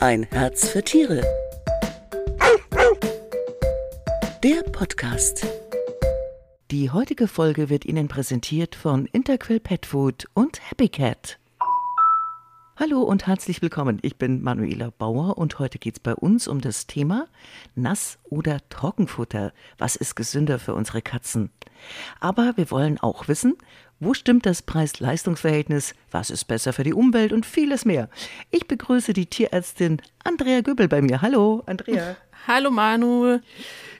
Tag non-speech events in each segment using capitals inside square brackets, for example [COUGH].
Ein Herz für Tiere. Der Podcast. Die heutige Folge wird Ihnen präsentiert von Interquil Pet Food und Happy Cat. Hallo und herzlich willkommen. Ich bin Manuela Bauer und heute geht es bei uns um das Thema Nass- oder Trockenfutter. Was ist gesünder für unsere Katzen? Aber wir wollen auch wissen, wo stimmt das Preis-Leistungs-Verhältnis? Was ist besser für die Umwelt und vieles mehr? Ich begrüße die Tierärztin Andrea Göbel bei mir. Hallo, Andrea. [LAUGHS] Hallo Manu.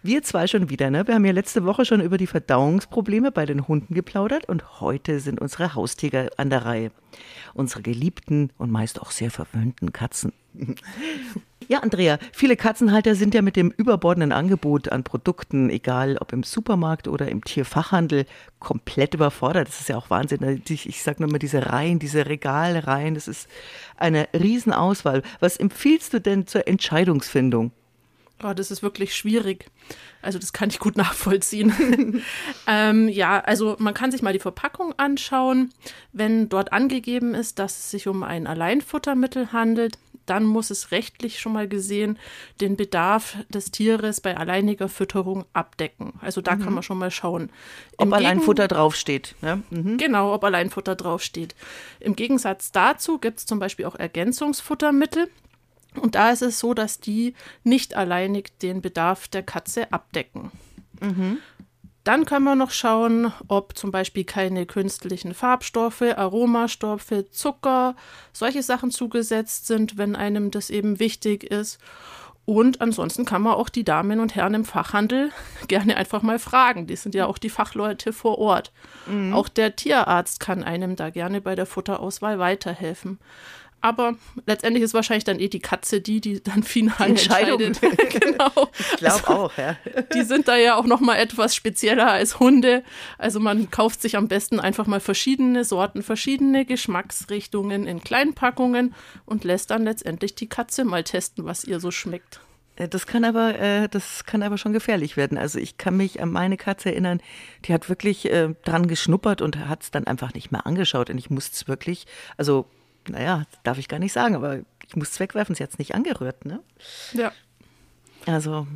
Wir zwei schon wieder, ne? Wir haben ja letzte Woche schon über die Verdauungsprobleme bei den Hunden geplaudert und heute sind unsere Haustiger an der Reihe. Unsere geliebten und meist auch sehr verwöhnten Katzen. [LAUGHS] Ja, Andrea, viele Katzenhalter sind ja mit dem überbordenden Angebot an Produkten, egal ob im Supermarkt oder im Tierfachhandel, komplett überfordert. Das ist ja auch Wahnsinn. Ich, ich sage nur mal diese Reihen, diese Regalreihen, das ist eine Riesenauswahl. Was empfiehlst du denn zur Entscheidungsfindung? Oh, das ist wirklich schwierig. Also das kann ich gut [LAUGHS] nachvollziehen. [LAUGHS] ähm, ja, also man kann sich mal die Verpackung anschauen. Wenn dort angegeben ist, dass es sich um ein Alleinfuttermittel handelt, dann muss es rechtlich schon mal gesehen den Bedarf des Tieres bei alleiniger Fütterung abdecken. Also da mhm. kann man schon mal schauen. Im ob allein Futter draufsteht. Ne? Mhm. Genau, ob allein Futter draufsteht. Im Gegensatz dazu gibt es zum Beispiel auch Ergänzungsfuttermittel. Und da ist es so, dass die nicht alleinig den Bedarf der Katze abdecken. Mhm. Dann können wir noch schauen, ob zum Beispiel keine künstlichen Farbstoffe, Aromastoffe, Zucker, solche Sachen zugesetzt sind, wenn einem das eben wichtig ist. Und ansonsten kann man auch die Damen und Herren im Fachhandel [LAUGHS] gerne einfach mal fragen. Die sind ja auch die Fachleute vor Ort. Mhm. Auch der Tierarzt kann einem da gerne bei der Futterauswahl weiterhelfen. Aber letztendlich ist wahrscheinlich dann eh die Katze die, die dann final entscheidet. [LAUGHS] genau. Ich glaube also, auch, ja. Die sind da ja auch noch mal etwas spezieller als Hunde. Also man kauft sich am besten einfach mal verschiedene Sorten, verschiedene Geschmacksrichtungen in Kleinpackungen und lässt dann letztendlich die Katze mal testen, was ihr so schmeckt. Äh, das kann aber, äh, das kann aber schon gefährlich werden. Also ich kann mich an meine Katze erinnern, die hat wirklich äh, dran geschnuppert und hat es dann einfach nicht mehr angeschaut. Und ich musste es wirklich, also naja, darf ich gar nicht sagen, aber ich muss es wegwerfen, sie hat es nicht angerührt, ne? Ja. Also.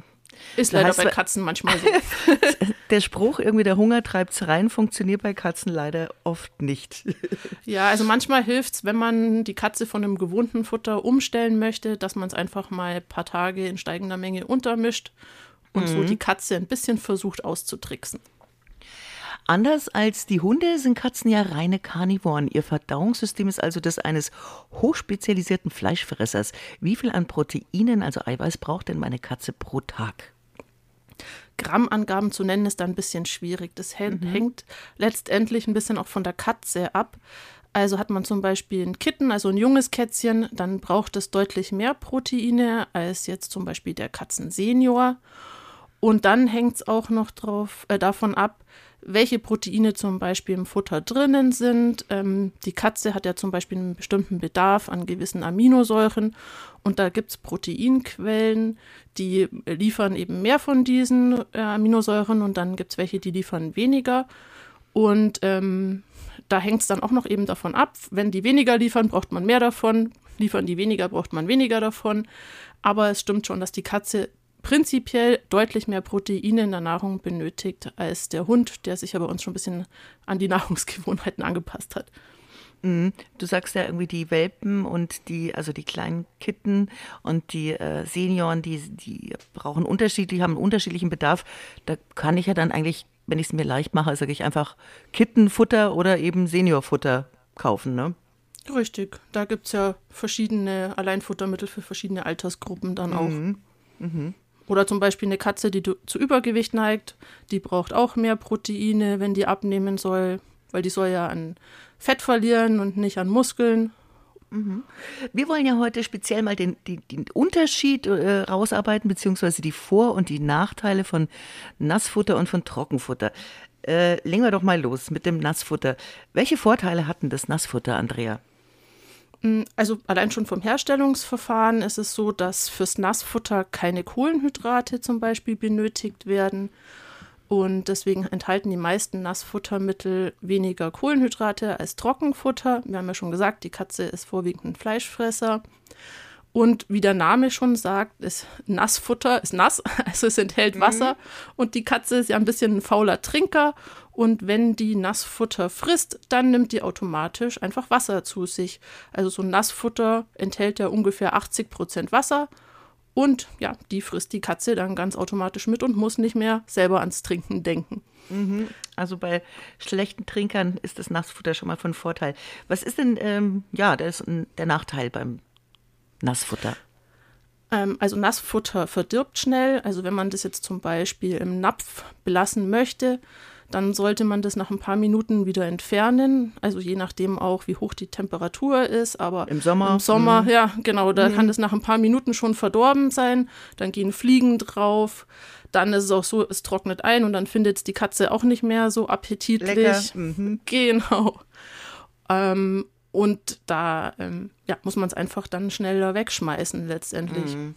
Ist leider heißt, bei Katzen manchmal so. [LAUGHS] der Spruch, irgendwie der Hunger treibt's rein, funktioniert bei Katzen leider oft nicht. [LAUGHS] Ja, also manchmal hilft es, wenn man die Katze von einem gewohnten Futter umstellen möchte, dass man es einfach mal ein paar Tage in steigender Menge untermischt und mhm. so die Katze ein bisschen versucht auszutricksen. Anders als die Hunde sind Katzen ja reine Karnivoren. Ihr Verdauungssystem ist also das eines hochspezialisierten Fleischfressers. Wie viel an Proteinen, also Eiweiß, braucht denn meine Katze pro Tag? Grammangaben zu nennen ist da ein bisschen schwierig. Das mhm. hängt letztendlich ein bisschen auch von der Katze ab. Also hat man zum Beispiel ein Kitten, also ein junges Kätzchen, dann braucht es deutlich mehr Proteine als jetzt zum Beispiel der Katzensenior. Und dann hängt es auch noch drauf, äh, davon ab, welche Proteine zum Beispiel im Futter drinnen sind. Ähm, die Katze hat ja zum Beispiel einen bestimmten Bedarf an gewissen Aminosäuren und da gibt es Proteinquellen, die liefern eben mehr von diesen äh, Aminosäuren und dann gibt es welche, die liefern weniger. Und ähm, da hängt es dann auch noch eben davon ab, wenn die weniger liefern, braucht man mehr davon, liefern die weniger, braucht man weniger davon. Aber es stimmt schon, dass die Katze prinzipiell deutlich mehr Proteine in der Nahrung benötigt als der Hund, der sich aber uns schon ein bisschen an die [LAUGHS] Nahrungsgewohnheiten angepasst hat. Mhm. Du sagst ja irgendwie die Welpen und die, also die kleinen Kitten und die äh, Senioren, die, die brauchen unterschiedlich, haben einen unterschiedlichen Bedarf. Da kann ich ja dann eigentlich, wenn ich es mir leicht mache, sage ich einfach Kittenfutter oder eben Seniorfutter kaufen, ne? Richtig, da gibt es ja verschiedene Alleinfuttermittel für verschiedene Altersgruppen dann auch. Mhm. Mhm. Oder zum Beispiel eine Katze, die zu Übergewicht neigt, die braucht auch mehr Proteine, wenn die abnehmen soll, weil die soll ja an Fett verlieren und nicht an Muskeln. Mhm. Wir wollen ja heute speziell mal den, den, den Unterschied äh, rausarbeiten, beziehungsweise die Vor- und die Nachteile von Nassfutter und von Trockenfutter. Äh, legen wir doch mal los mit dem Nassfutter. Welche Vorteile hatten das Nassfutter, Andrea? Mm, also allein schon vom Herstellungsverfahren ist es so, dass fürs Nassfutter keine Kohlenhydrate zum Beispiel benötigt werden. Und deswegen enthalten die meisten Nassfuttermittel weniger Kohlenhydrate als Trockenfutter. Wir haben ja schon gesagt, die Katze ist vorwiegend ein Fleischfresser. Und wie der Name schon sagt, ist Nassfutter, ist nass, [LAUGHS] also es enthält Wasser. Mhm. Und die Katze ist ja ein bisschen ein fauler Trinker. Und wenn die Nassfutter frisst, dann nimmt die automatisch einfach Wasser zu sich. Also so Nassfutter enthält ja ungefähr 80 Prozent Wasser. Und ja, die frisst die Katze dann ganz automatisch mit und muss nicht mehr selber ans Trinken denken. Mhm. Also bei schlechten Trinkern ist das Nassfutter schon mal von Vorteil. Was ist denn ähm, ja, das der Nachteil beim Nassfutter? Ähm, also Nassfutter verdirbt schnell. Also wenn man das jetzt zum Beispiel im Napf belassen möchte, dann sollte man das nach ein paar Minuten wieder entfernen. Also je nachdem auch, wie hoch die Temperatur ist. Aber im Sommer. Im Sommer, mhm. ja, genau, da mhm. kann das nach ein paar Minuten schon verdorben sein. Dann gehen Fliegen drauf. Dann ist es auch so, es trocknet ein und dann findet es die Katze auch nicht mehr so appetitlich. Mhm. [LAUGHS] Genau. Ähm, und da ähm, ja, muss man es einfach dann schneller wegschmeißen letztendlich. Mhm.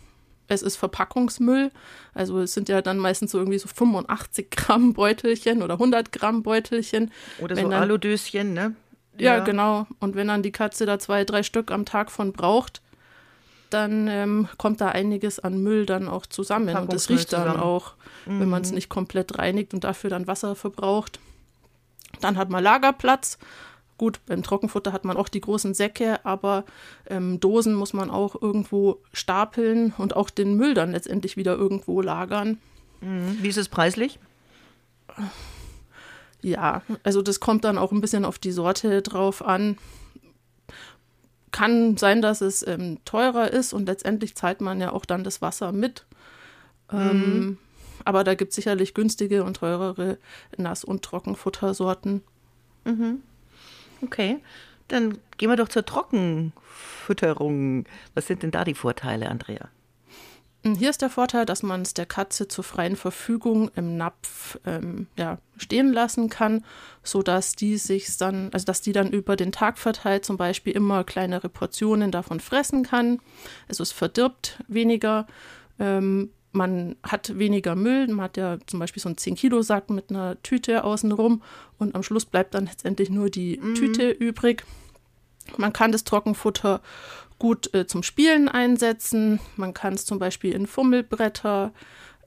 Es ist Verpackungsmüll. Also es sind ja dann meistens so irgendwie so 85 Gramm Beutelchen oder 100 Gramm Beutelchen. Oder wenn so dann, Aludöschen, ne? Ja, ja, genau. Und wenn dann die Katze da zwei, drei Stück am Tag von braucht, dann ähm, kommt da einiges an Müll dann auch zusammen. Und das riecht dann zusammen. auch, mhm. wenn man es nicht komplett reinigt und dafür dann Wasser verbraucht. Dann hat man Lagerplatz Gut, beim Trockenfutter hat man auch die großen Säcke, aber ähm, Dosen muss man auch irgendwo stapeln und auch den Müll dann letztendlich wieder irgendwo lagern. Mhm. Wie ist es preislich? Ja, also das kommt dann auch ein bisschen auf die Sorte drauf an. Kann sein, dass es ähm, teurer ist und letztendlich zahlt man ja auch dann das Wasser mit. Ähm, mhm. Ähm, aber da gibt es sicherlich günstige und teurere Nass- und Trockenfuttersorten. Mhm. Okay, dann gehen wir doch zur Trockenfütterung. Was sind denn da die Vorteile, Andrea? Hm, hier ist der Vorteil, dass man es der Katze zur freien Verfügung im Napf ähm, ja, stehen lassen kann, sodass die sich dann, also dass die dann über den Tag verteilt zum Beispiel immer kleinere Portionen davon fressen kann. Also es verdirbt weniger. Ähm, man hat weniger Müll, man hat ja zum Beispiel so einen 10-Kilo-Sack mit einer Tüte außenrum und am Schluss bleibt dann letztendlich nur die mhm. Tüte übrig. Man kann das Trockenfutter gut äh, zum Spielen einsetzen. Man kann es zum Beispiel in Fummelbretter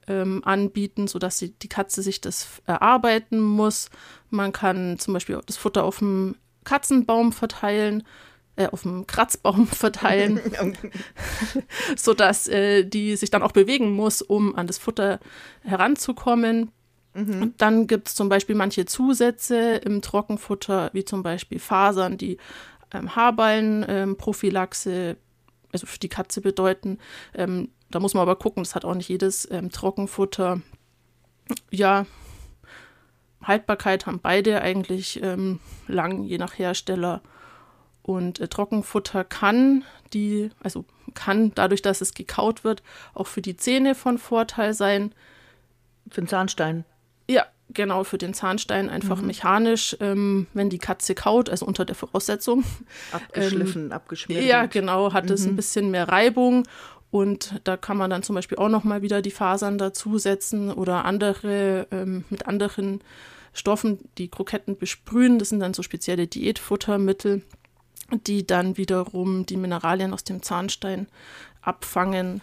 ähm, anbieten, sodass sie, die Katze sich das erarbeiten muss. Man kann zum Beispiel das Futter auf dem Katzenbaum verteilen äh, auf dem Kratzbaum [LAUGHS] verteilen, [LAUGHS] sodass äh, die sich dann auch bewegen muss, um an das Futter heranzukommen. Mhm. dann gibt es zum Beispiel manche Zusätze im Trockenfutter, wie zum Beispiel Fasern, die ähm, Haarballenprophylaxe, ähm, also für die Katze bedeuten. Ähm, da muss man aber gucken, das hat auch nicht jedes ähm, Trockenfutter. Ja, Haltbarkeit haben beide eigentlich ähm, lang, je nach Hersteller. Und äh, Trockenfutter kann die, also kann dadurch, dass es gekaut wird, auch für die Zähne von Vorteil sein. Für den Zahnstein. Ja, genau, für den Zahnstein einfach mhm. mechanisch, ähm, wenn die Katze kaut, also unter der Voraussetzung. [LAUGHS] Abgeschliffen, ähm, abgeschmiert. Ja, genau, hat mhm. es ein bisschen mehr Reibung. Und da kann man dann zum Beispiel auch nochmal wieder die Fasern dazusetzen oder andere ähm, mit anderen Stoffen die Kroketten besprühen. Das sind dann so spezielle Diätfuttermittel die dann wiederum die Mineralien aus dem Zahnstein abfangen.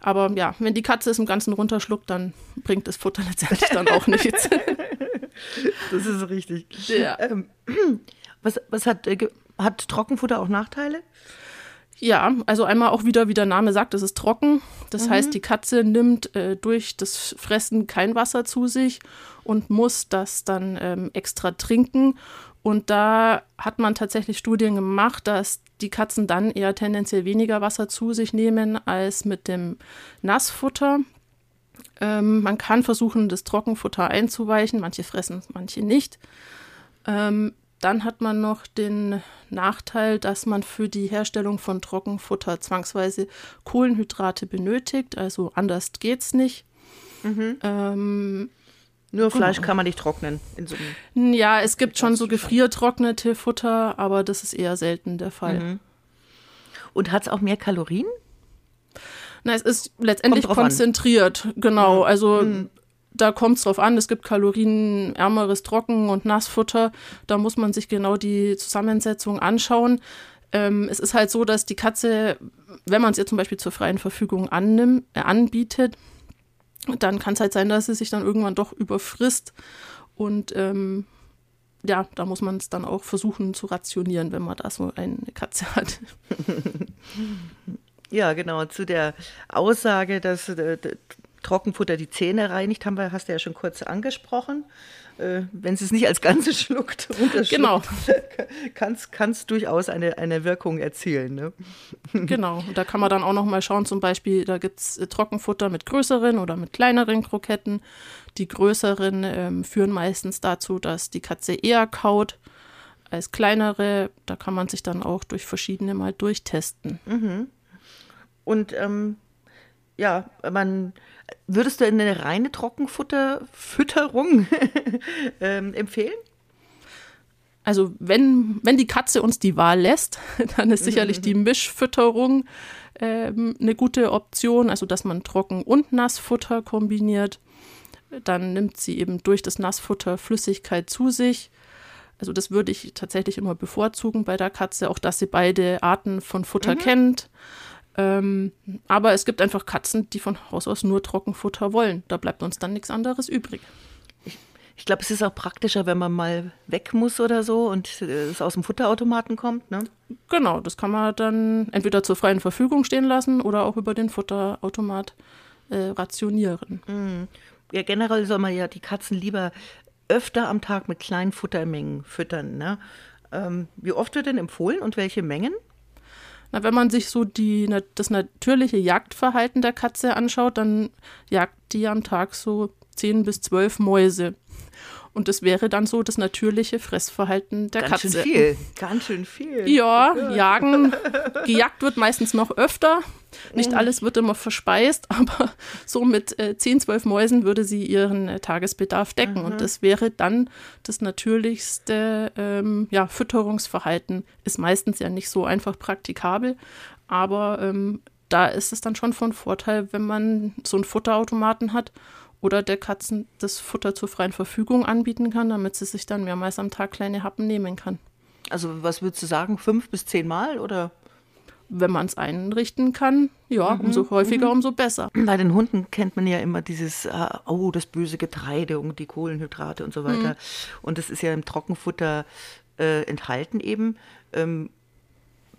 Aber ja, wenn die Katze es im Ganzen runterschluckt, dann bringt das Futter letztendlich dann auch nichts. [LAUGHS] das ist richtig. Ja. Ähm, [CLEARS THROAT] was, was hat, äh, hat Trockenfutter auch Nachteile? Ja, also einmal auch wieder, wie der Name sagt, es ist trocken. Das mhm. heißt, die Katze nimmt äh, durch das Fressen kein Wasser zu sich und muss das dann ähm, extra trinken. Und da hat man tatsächlich Studien gemacht, dass die Katzen dann eher tendenziell weniger Wasser zu sich nehmen als mit dem Nassfutter. Ähm, man kann versuchen, das Trockenfutter einzuweichen. Manche fressen es, manche nicht. Ähm, dann hat man noch den Nachteil, dass man für die Herstellung von Trockenfutter zwangsweise Kohlenhydrate benötigt. Also anders geht es nicht. Mhm. Ähm, nur Fleisch kann man nicht trocknen. So ja, es gibt schon so gefriertrocknete Futter, aber das ist eher selten der Fall. Mhm. Und hat es auch mehr Kalorien? Na, es ist letztendlich konzentriert, an. genau. Also mhm. da kommt es drauf an, es gibt kalorienärmeres Trocken- und Nassfutter. Da muss man sich genau die Zusammensetzung anschauen. Ähm, es ist halt so, dass die Katze wenn man es ihr zum Beispiel zur freien Verfügung annimm, äh, anbietet, dann kann es halt sein, dass sie sich dann irgendwann doch überfrisst. Und ähm, ja, da muss man es dann auch versuchen zu rationieren, wenn man da so eine Katze [LAUGHS] hat. Ja, genau. Zu der Aussage, dass äh, Trockenfutter die Zähne reinigt, haben wir, hast du ja schon kurz angesprochen. Äh, wenn es es nicht als Ganzes [LAUGHS] schluckt, genau. [LAUGHS] kann es durchaus eine, eine Wirkung erzielen. Ne? [LAUGHS] Genau, und da kann man dann auch noch mal schauen, zum Beispiel, da gibt es äh, Trockenfutter mit größeren oder mit kleineren Kroketten. Die größeren ähm, führen meistens dazu, dass die Katze eher kaut als kleinere. Da kann man sich dann auch durch verschiedene mal durchtesten. Mhm. Und ähm, ja, man würdest du eine reine Trockenfutterfütterung [LAUGHS] ähm, empfehlen? Also wenn, wenn die Katze uns die Wahl lässt, [LAUGHS] dann ist sicherlich die Mischfütterung ähm, eine gute Option, also dass man Trocken- und Nassfutter kombiniert. Dann nimmt sie eben durch das Nassfutter Flüssigkeit zu sich. Also das würde ich tatsächlich immer bevorzugen bei der Katze, auch dass sie beide Arten von Futter mhm. kennt. Ähm, aber es gibt einfach Katzen, die von Haus aus nur Trockenfutter wollen. Da bleibt uns dann nichts anderes übrig. Ich, ich glaube, es ist auch praktischer, wenn man mal weg muss oder so und es aus dem Futterautomaten kommt. Ne? Genau, das kann man dann entweder zur freien Verfügung stehen lassen oder auch über den Futterautomat äh, rationieren. Mhm. Ja, generell soll man ja die Katzen lieber öfter am Tag mit kleinen Futtermengen füttern. Ne? Ähm, wie oft wird denn empfohlen und welche Mengen? Na, wenn man sich so die, das natürliche Jagdverhalten der Katze anschaut, dann jagt die am Tag so 10 bis 12 Mäuse. Und das wäre dann so das natürliche Fressverhalten der Ganz Katze. Ganz schön viel. Ganz schön viel. Ja, jagen. [LAUGHS] Gejagt wird meistens noch öfter. Nicht mhm. alles wird immer verspeist, [LAUGHS] aber so mit äh, 10, 12 Mäusen würde sie ihren äh, Tagesbedarf decken. Mhm. Und das wäre dann das natürlichste ähm, ja, Fütterungsverhalten. Ist meistens ja nicht so einfach praktikabel, aber ähm, da ist es dann schon von Vorteil, wenn man so einen Futterautomaten hat oder der Katzen das Futter zur freien Verfügung anbieten kann, damit sie sich dann mehrmals am Tag kleine Happen nehmen kann. Also was würdest du sagen, fünf bis zehn Mal oder? Wenn man es einrichten kann, ja, mhm. umso häufiger, mhm. umso besser. Bei den Hunden kennt man ja immer dieses, uh, oh, das böse Getreide und die Kohlenhydrate und so weiter. Mhm. Und das ist ja im Trockenfutter äh, enthalten eben. Ähm,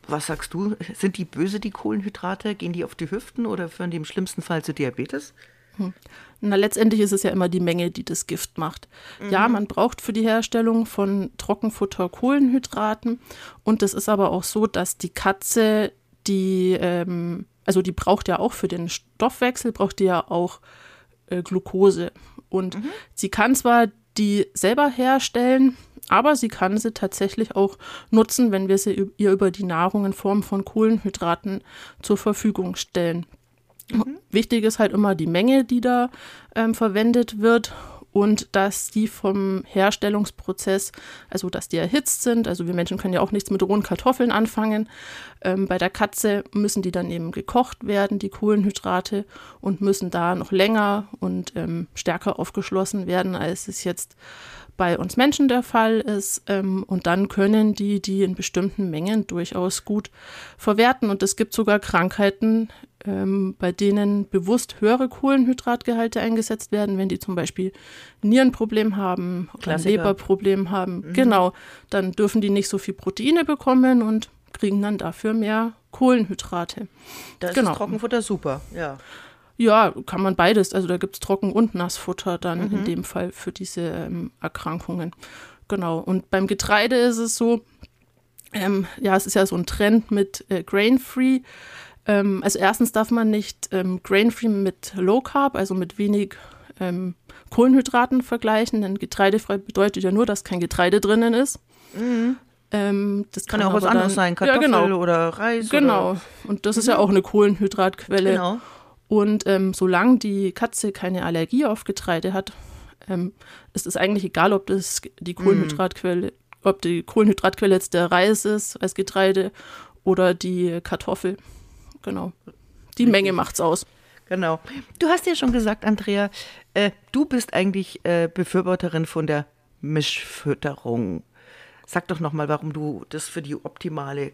was sagst du? Sind die böse, die Kohlenhydrate? Gehen die auf die Hüften oder führen die im schlimmsten Fall zu Diabetes? Hm. Na, letztendlich ist es ja immer die Menge, die das Gift macht. Mhm. Ja, man braucht für die Herstellung von Trockenfutter Kohlenhydraten. Und es ist aber auch so, dass die Katze, die, ähm, also die braucht ja auch für den Stoffwechsel, braucht die ja auch äh, Glucose. Und mhm. sie kann zwar die selber herstellen, aber sie kann sie tatsächlich auch nutzen, wenn wir sie ihr über die Nahrung in Form von Kohlenhydraten zur Verfügung stellen. Mhm. Wichtig ist halt immer die Menge, die da ähm, verwendet wird und dass die vom Herstellungsprozess, also dass die erhitzt sind. Also wir Menschen können ja auch nichts mit rohen Kartoffeln anfangen. Ähm, bei der Katze müssen die dann eben gekocht werden, die Kohlenhydrate, und müssen da noch länger und ähm, stärker aufgeschlossen werden, als es jetzt bei uns Menschen der Fall ist. Ähm, und dann können die die in bestimmten Mengen durchaus gut verwerten. Und es gibt sogar Krankheiten, ähm, bei denen bewusst höhere Kohlenhydratgehalte eingesetzt werden, wenn die zum Beispiel Nierenproblem haben oder Leberproblem haben. Mhm. Genau, dann dürfen die nicht so viel Proteine bekommen und kriegen dann dafür mehr Kohlenhydrate. Da ist genau. Trockenfutter super, ja. Ja, kann man beides. Also da gibt es Trocken- und Nassfutter dann mhm. in dem Fall für diese ähm, Erkrankungen. Genau. Und beim Getreide ist es so, ähm, ja, es ist ja so ein Trend mit äh, Grain-Free. Ähm, also erstens darf man nicht ähm, Grain-Free mit Low Carb, also mit wenig ähm, Kohlenhydraten vergleichen, denn getreidefrei bedeutet ja nur, dass kein Getreide drinnen ist. Mhm. Ähm, das kann, kann ja auch was anderes sein, Kartoffel ja, genau. oder Reis. Genau. Oder und das mhm. ist ja mhm. auch eine Kohlenhydratquelle. Genau. Und ähm, solange die Katze keine Allergie auf Getreide hat, ähm, ist es eigentlich egal, ob das die mhm. Kohlenhydratquelle, mm. ob die Kohlenhydratquelle jetzt der Reis ist als Getreide oder die Kartoffel. Genau. Die Richtig. Menge macht's aus. Genau. Du hast ja schon gesagt, Andrea, äh, du bist eigentlich äh, Befürworterin von der Mischfütterung. Sag doch nochmal, warum du das für die optimale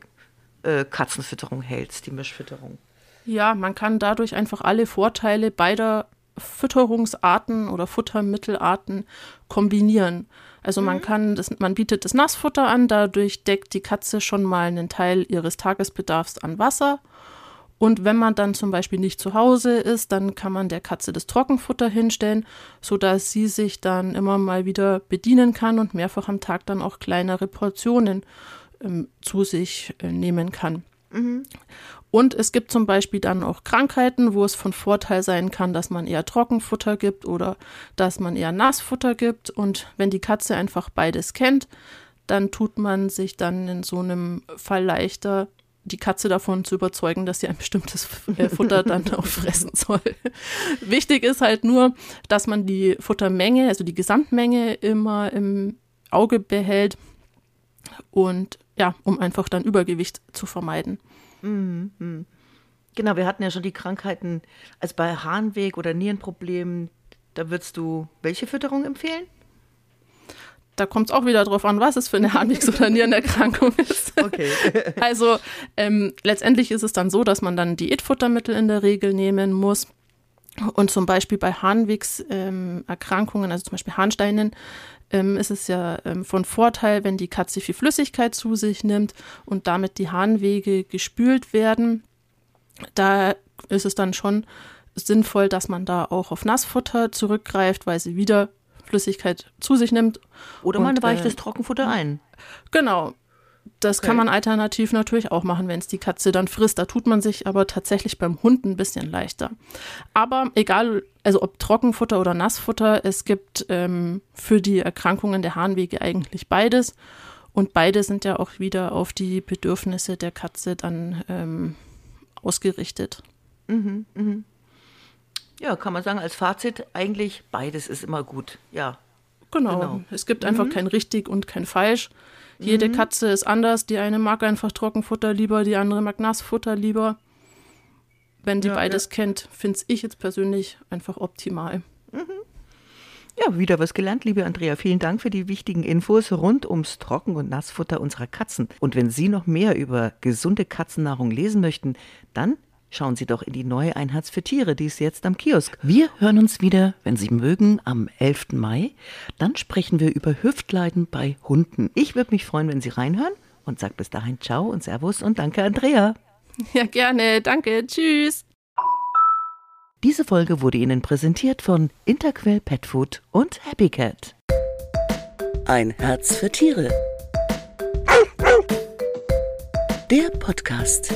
äh, Katzenfütterung hältst, die Mischfütterung. Ja, man kann dadurch einfach alle Vorteile beider Fütterungsarten oder Futtermittelarten kombinieren. Also man kann das, man bietet das Nassfutter an, dadurch deckt die Katze schon mal einen Teil ihres Tagesbedarfs an Wasser. Und wenn man dann zum Beispiel nicht zu Hause ist, dann kann man der Katze das Trockenfutter hinstellen, sodass sie sich dann immer mal wieder bedienen kann und mehrfach am Tag dann auch kleinere Portionen ähm, zu sich äh, nehmen kann. Mhm. Und es gibt zum Beispiel dann auch Krankheiten, wo es von Vorteil sein kann, dass man eher Trockenfutter gibt oder dass man eher Nassfutter gibt. Und wenn die Katze einfach beides kennt, dann tut man sich dann in so einem Fall leichter, die Katze davon zu überzeugen, dass sie ein bestimmtes äh, Futter [LAUGHS] dann auch fressen soll. Wichtig ist halt nur, dass man die Futtermenge, also die Gesamtmenge immer im Auge behält und ja, um einfach dann Übergewicht zu vermeiden. Mhm. Genau, wir hatten ja schon die Krankheiten, also bei Harnweg oder Nierenproblemen, da würdest du welche Fütterung empfehlen? Da kommt es auch wieder drauf an, was es für eine [LAUGHS] Harnwegs- oder Nierenerkrankung ist. Okay. [LAUGHS] also ähm, letztendlich ist es dann so, dass man dann Diätfuttermittel in der Regel nehmen muss. Und zum Beispiel bei Harnwegserkrankungen, ähm, also zum Beispiel Harnsteinen, ähm, ist es ja ähm, von Vorteil, wenn die Katze viel Flüssigkeit zu sich nimmt und damit die Harnwege gespült werden. Da ist es dann schon sinnvoll, dass man da auch auf Nassfutter zurückgreift, weil sie wieder Flüssigkeit zu sich nimmt. Oder man weicht äh, das Trockenfutter ein. Genau. Das okay. kann man alternativ natürlich auch machen, wenn es die Katze dann frisst. Da tut man sich aber tatsächlich beim Hund ein bisschen leichter. Aber egal, also ob Trockenfutter oder Nassfutter, es gibt ähm, für die Erkrankungen der Harnwege eigentlich beides. Und beide sind ja auch wieder auf die Bedürfnisse der Katze dann ähm, ausgerichtet. Mhm, mhm. Ja, kann man sagen, als Fazit eigentlich beides ist immer gut. Ja. Genau. genau. Es gibt einfach mhm. kein richtig und kein falsch. Jede mhm. Katze ist anders. Die eine mag einfach Trockenfutter lieber, die andere mag Nassfutter lieber. Wenn die ja, beides ja. kennt, finde ich jetzt persönlich einfach optimal. Mhm. Ja, wieder was gelernt, liebe Andrea. Vielen Dank für die wichtigen Infos rund ums Trocken- und Nassfutter unserer Katzen. Und wenn Sie noch mehr über gesunde Katzennahrung lesen möchten, dann Schauen Sie doch in die neue Einheits für Tiere, die ist jetzt am Kiosk. Wir hören uns wieder, wenn Sie mögen, am 11. Mai. Dann sprechen wir über Hüftleiden bei Hunden. Ich würde mich freuen, wenn Sie reinhören und sage bis dahin Ciao und Servus und danke, Andrea. [LAUGHS] Ja, gerne. Danke. Tschüss. Diese Folge wurde Ihnen präsentiert von Interquell Pet Food und Happy Cat. Ein Herz für Tiere. Der Podcast.